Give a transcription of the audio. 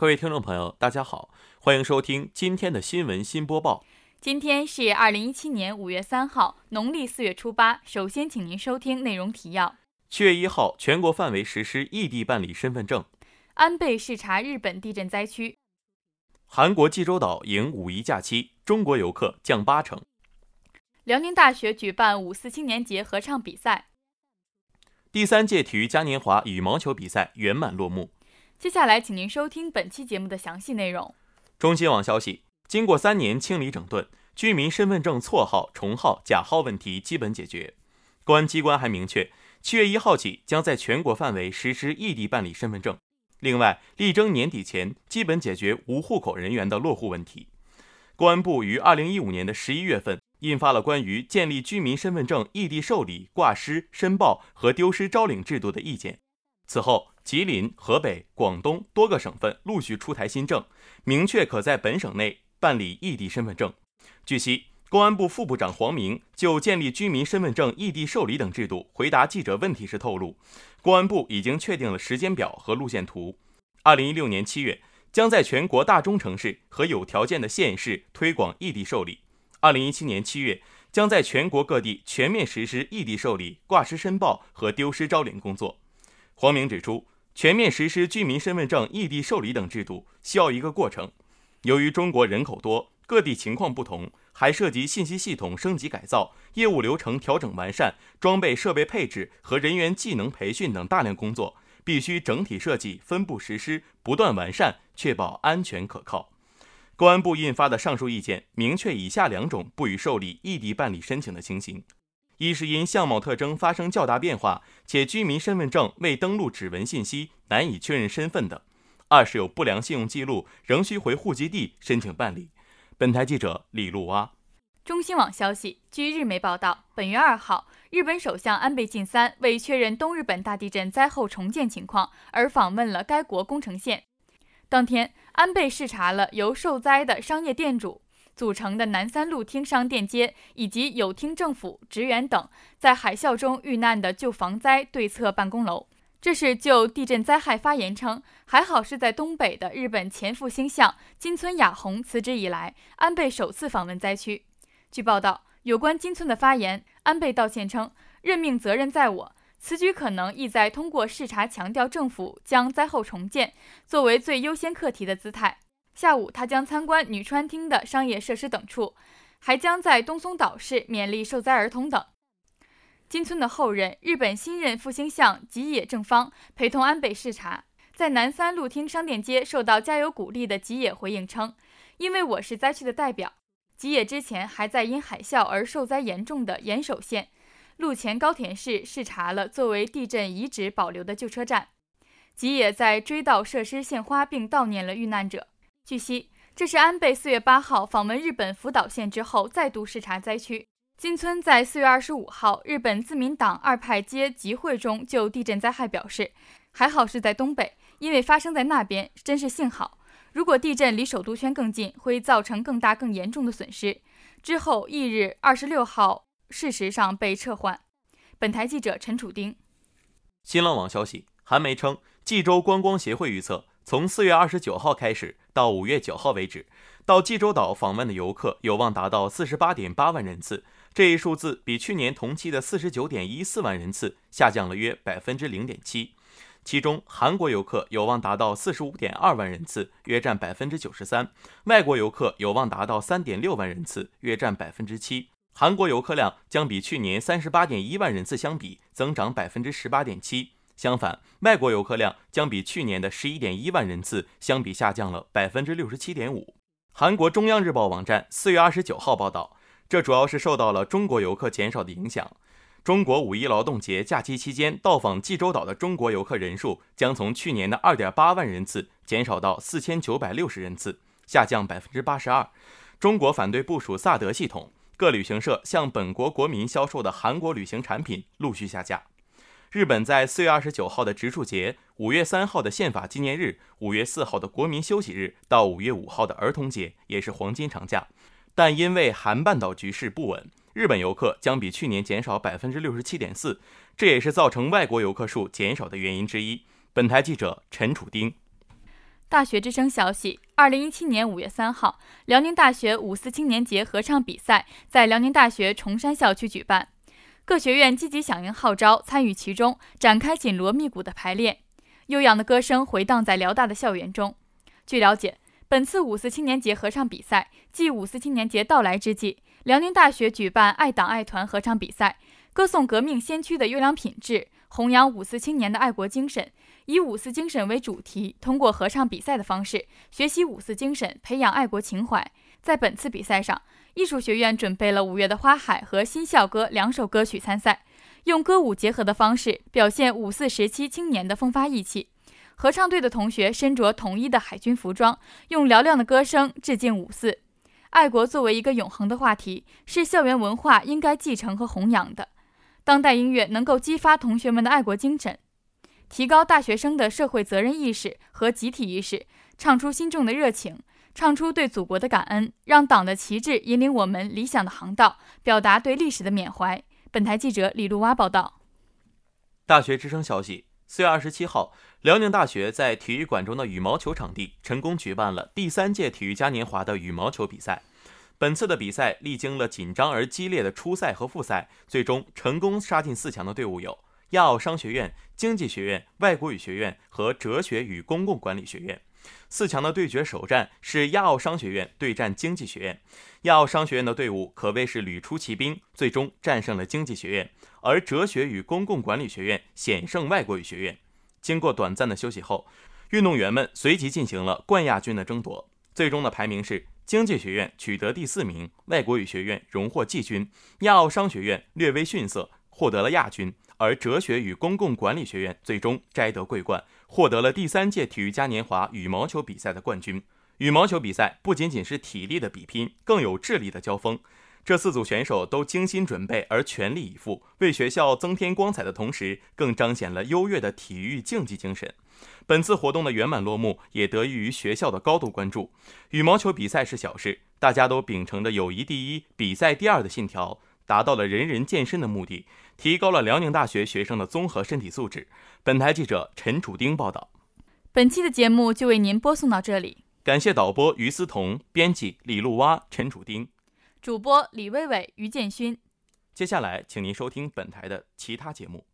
各位听众朋友，大家好，欢迎收听今天的新闻新播报。今天是二零一七年五月三号，农历四月初八。首先，请您收听内容提要：七月一号，全国范围实施异地办理身份证；安倍视察日本地震灾区；韩国济州岛迎五一假期，中国游客降八成；辽宁大学举办五四青年节合唱比赛；第三届体育嘉年华羽毛球比赛圆满落幕。接下来，请您收听本期节目的详细内容。中新网消息，经过三年清理整顿，居民身份证错号、重号、假号问题基本解决。公安机关还明确，七月一号起将在全国范围实施异地办理身份证。另外，力争年底前基本解决无户口人员的落户问题。公安部于二零一五年的十一月份印发了关于建立居民身份证异地受理、挂失、申报和丢失招领制度的意见。此后，吉林、河北、广东多个省份陆续出台新政，明确可在本省内办理异地身份证。据悉，公安部副部长黄明就建立居民身份证异地受理等制度回答记者问题时透露，公安部已经确定了时间表和路线图。二零一六年七月，将在全国大中城市和有条件的县市推广异地受理；二零一七年七月，将在全国各地全面实施异地受理、挂失申报和丢失招领工作。黄明指出，全面实施居民身份证异地受理等制度需要一个过程。由于中国人口多，各地情况不同，还涉及信息系统升级改造、业务流程调整完善、装备设备配置和人员技能培训等大量工作，必须整体设计、分步实施，不断完善，确保安全可靠。公安部印发的上述意见明确以下两种不予受理异地办理申请的情形。一是因相貌特征发生较大变化，且居民身份证未登录指纹信息，难以确认身份的；二是有不良信用记录，仍需回户籍地申请办理。本台记者李露蛙。中新网消息，据日媒报道，本月二号，日本首相安倍晋三为确认东日本大地震灾后重建情况而访问了该国宫城县。当天，安倍视察了由受灾的商业店主。组成的南三路厅商店街以及有厅政府职员等在海啸中遇难的旧防灾对策办公楼。这是就地震灾害发言称，还好是在东北的日本前副星相金村雅弘辞职以来，安倍首次访问灾区。据报道，有关金村的发言，安倍道歉称，任命责任在我，此举可能意在通过视察强调政府将灾后重建作为最优先课题的姿态。下午，他将参观女川町的商业设施等处，还将在东松岛市勉励受灾儿童等。金村的后任日本新任复兴相吉野正方陪同安倍视察，在南三路厅商店街受到加油鼓励的吉野回应称：“因为我是灾区的代表。”吉野之前还在因海啸而受灾严重的岩手县陆前高田市视察了作为地震遗址保留的旧车站。吉野在追悼设施献花并悼念了遇难者。据悉，这是安倍四月八号访问日本福岛县之后再度视察灾区。金村在四月二十五号日本自民党二派街集会中就地震灾害表示：“还好是在东北，因为发生在那边真是幸好。如果地震离首都圈更近，会造成更大更严重的损失。”之后翌日二十六号，事实上被撤换。本台记者陈楚丁。新浪网消息，韩媒称，济州观光协会预测。从四月二十九号开始到五月九号为止，到济州岛访问的游客有望达到四十八点八万人次，这一数字比去年同期的四十九点一四万人次下降了约百分之零点七。其中，韩国游客有望达到四十五点二万人次，约占百分之九十三；外国游客有望达到三点六万人次，约占百分之七。韩国游客量将比去年三十八点一万人次相比，增长百分之十八点七。相反，外国游客量将比去年的十一点一万人次相比下降了百分之六十七点五。韩国中央日报网站四月二十九号报道，这主要是受到了中国游客减少的影响。中国五一劳动节假期期间到访济州岛的中国游客人数将从去年的二点八万人次减少到四千九百六十人次，下降百分之八十二。中国反对部署萨德系统，各旅行社向本国国民销售的韩国旅行产品陆续下架。日本在四月二十九号的植树节、五月三号的宪法纪念日、五月四号的国民休息日到五月五号的儿童节也是黄金长假，但因为韩半岛局势不稳，日本游客将比去年减少百分之六十七点四，这也是造成外国游客数减少的原因之一。本台记者陈楚丁。大学之声消息：二零一七年五月三号，辽宁大学五四青年节合唱比赛在辽宁大学崇山校区举办，各学院积极响应号召，参与其中，展开紧锣密鼓的排练。悠扬的歌声回荡在辽大的校园中。据了解，本次五四青年节合唱比赛继五四青年节到来之际，辽宁大学举办爱党爱团合唱比赛，歌颂革命先驱的优良品质，弘扬五四青年的爱国精神。以五四精神为主题，通过合唱比赛的方式学习五四精神，培养爱国情怀。在本次比赛上，艺术学院准备了《五月的花海》和《新校歌》两首歌曲参赛，用歌舞结合的方式表现五四时期青年的风发意气。合唱队的同学身着统一的海军服装，用嘹亮的歌声致敬五四。爱国作为一个永恒的话题，是校园文化应该继承和弘扬的。当代音乐能够激发同学们的爱国精神。提高大学生的社会责任意识和集体意识，唱出心中的热情，唱出对祖国的感恩，让党的旗帜引领我们理想的航道，表达对历史的缅怀。本台记者李露蛙报道。大学之声消息：四月二十七号，辽宁大学在体育馆中的羽毛球场地成功举办了第三届体育嘉年华的羽毛球比赛。本次的比赛历经了紧张而激烈的初赛和复赛，最终成功杀进四强的队伍有。亚奥商学院、经济学院、外国语学院和哲学与公共管理学院四强的对决首战是亚奥商学院对战经济学院。亚奥商学院的队伍可谓是屡出奇兵，最终战胜了经济学院，而哲学与公共管理学院险胜外国语学院。经过短暂的休息后，运动员们随即进行了冠亚军的争夺。最终的排名是：经济学院取得第四名，外国语学院荣获季军，亚奥商学院略微逊色，获得了亚军。而哲学与公共管理学院最终摘得桂冠，获得了第三届体育嘉年华羽毛球比赛的冠军。羽毛球比赛不仅仅是体力的比拼，更有智力的交锋。这四组选手都精心准备而全力以赴，为学校增添光彩的同时，更彰显了优越的体育竞技精神。本次活动的圆满落幕，也得益于学校的高度关注。羽毛球比赛是小事，大家都秉承着友谊第一、比赛第二的信条。达到了人人健身的目的，提高了辽宁大学学生的综合身体素质。本台记者陈楚丁报道。本期的节目就为您播送到这里，感谢导播于思彤，编辑李露蛙、陈楚丁，主播李薇薇、于建勋。接下来，请您收听本台的其他节目。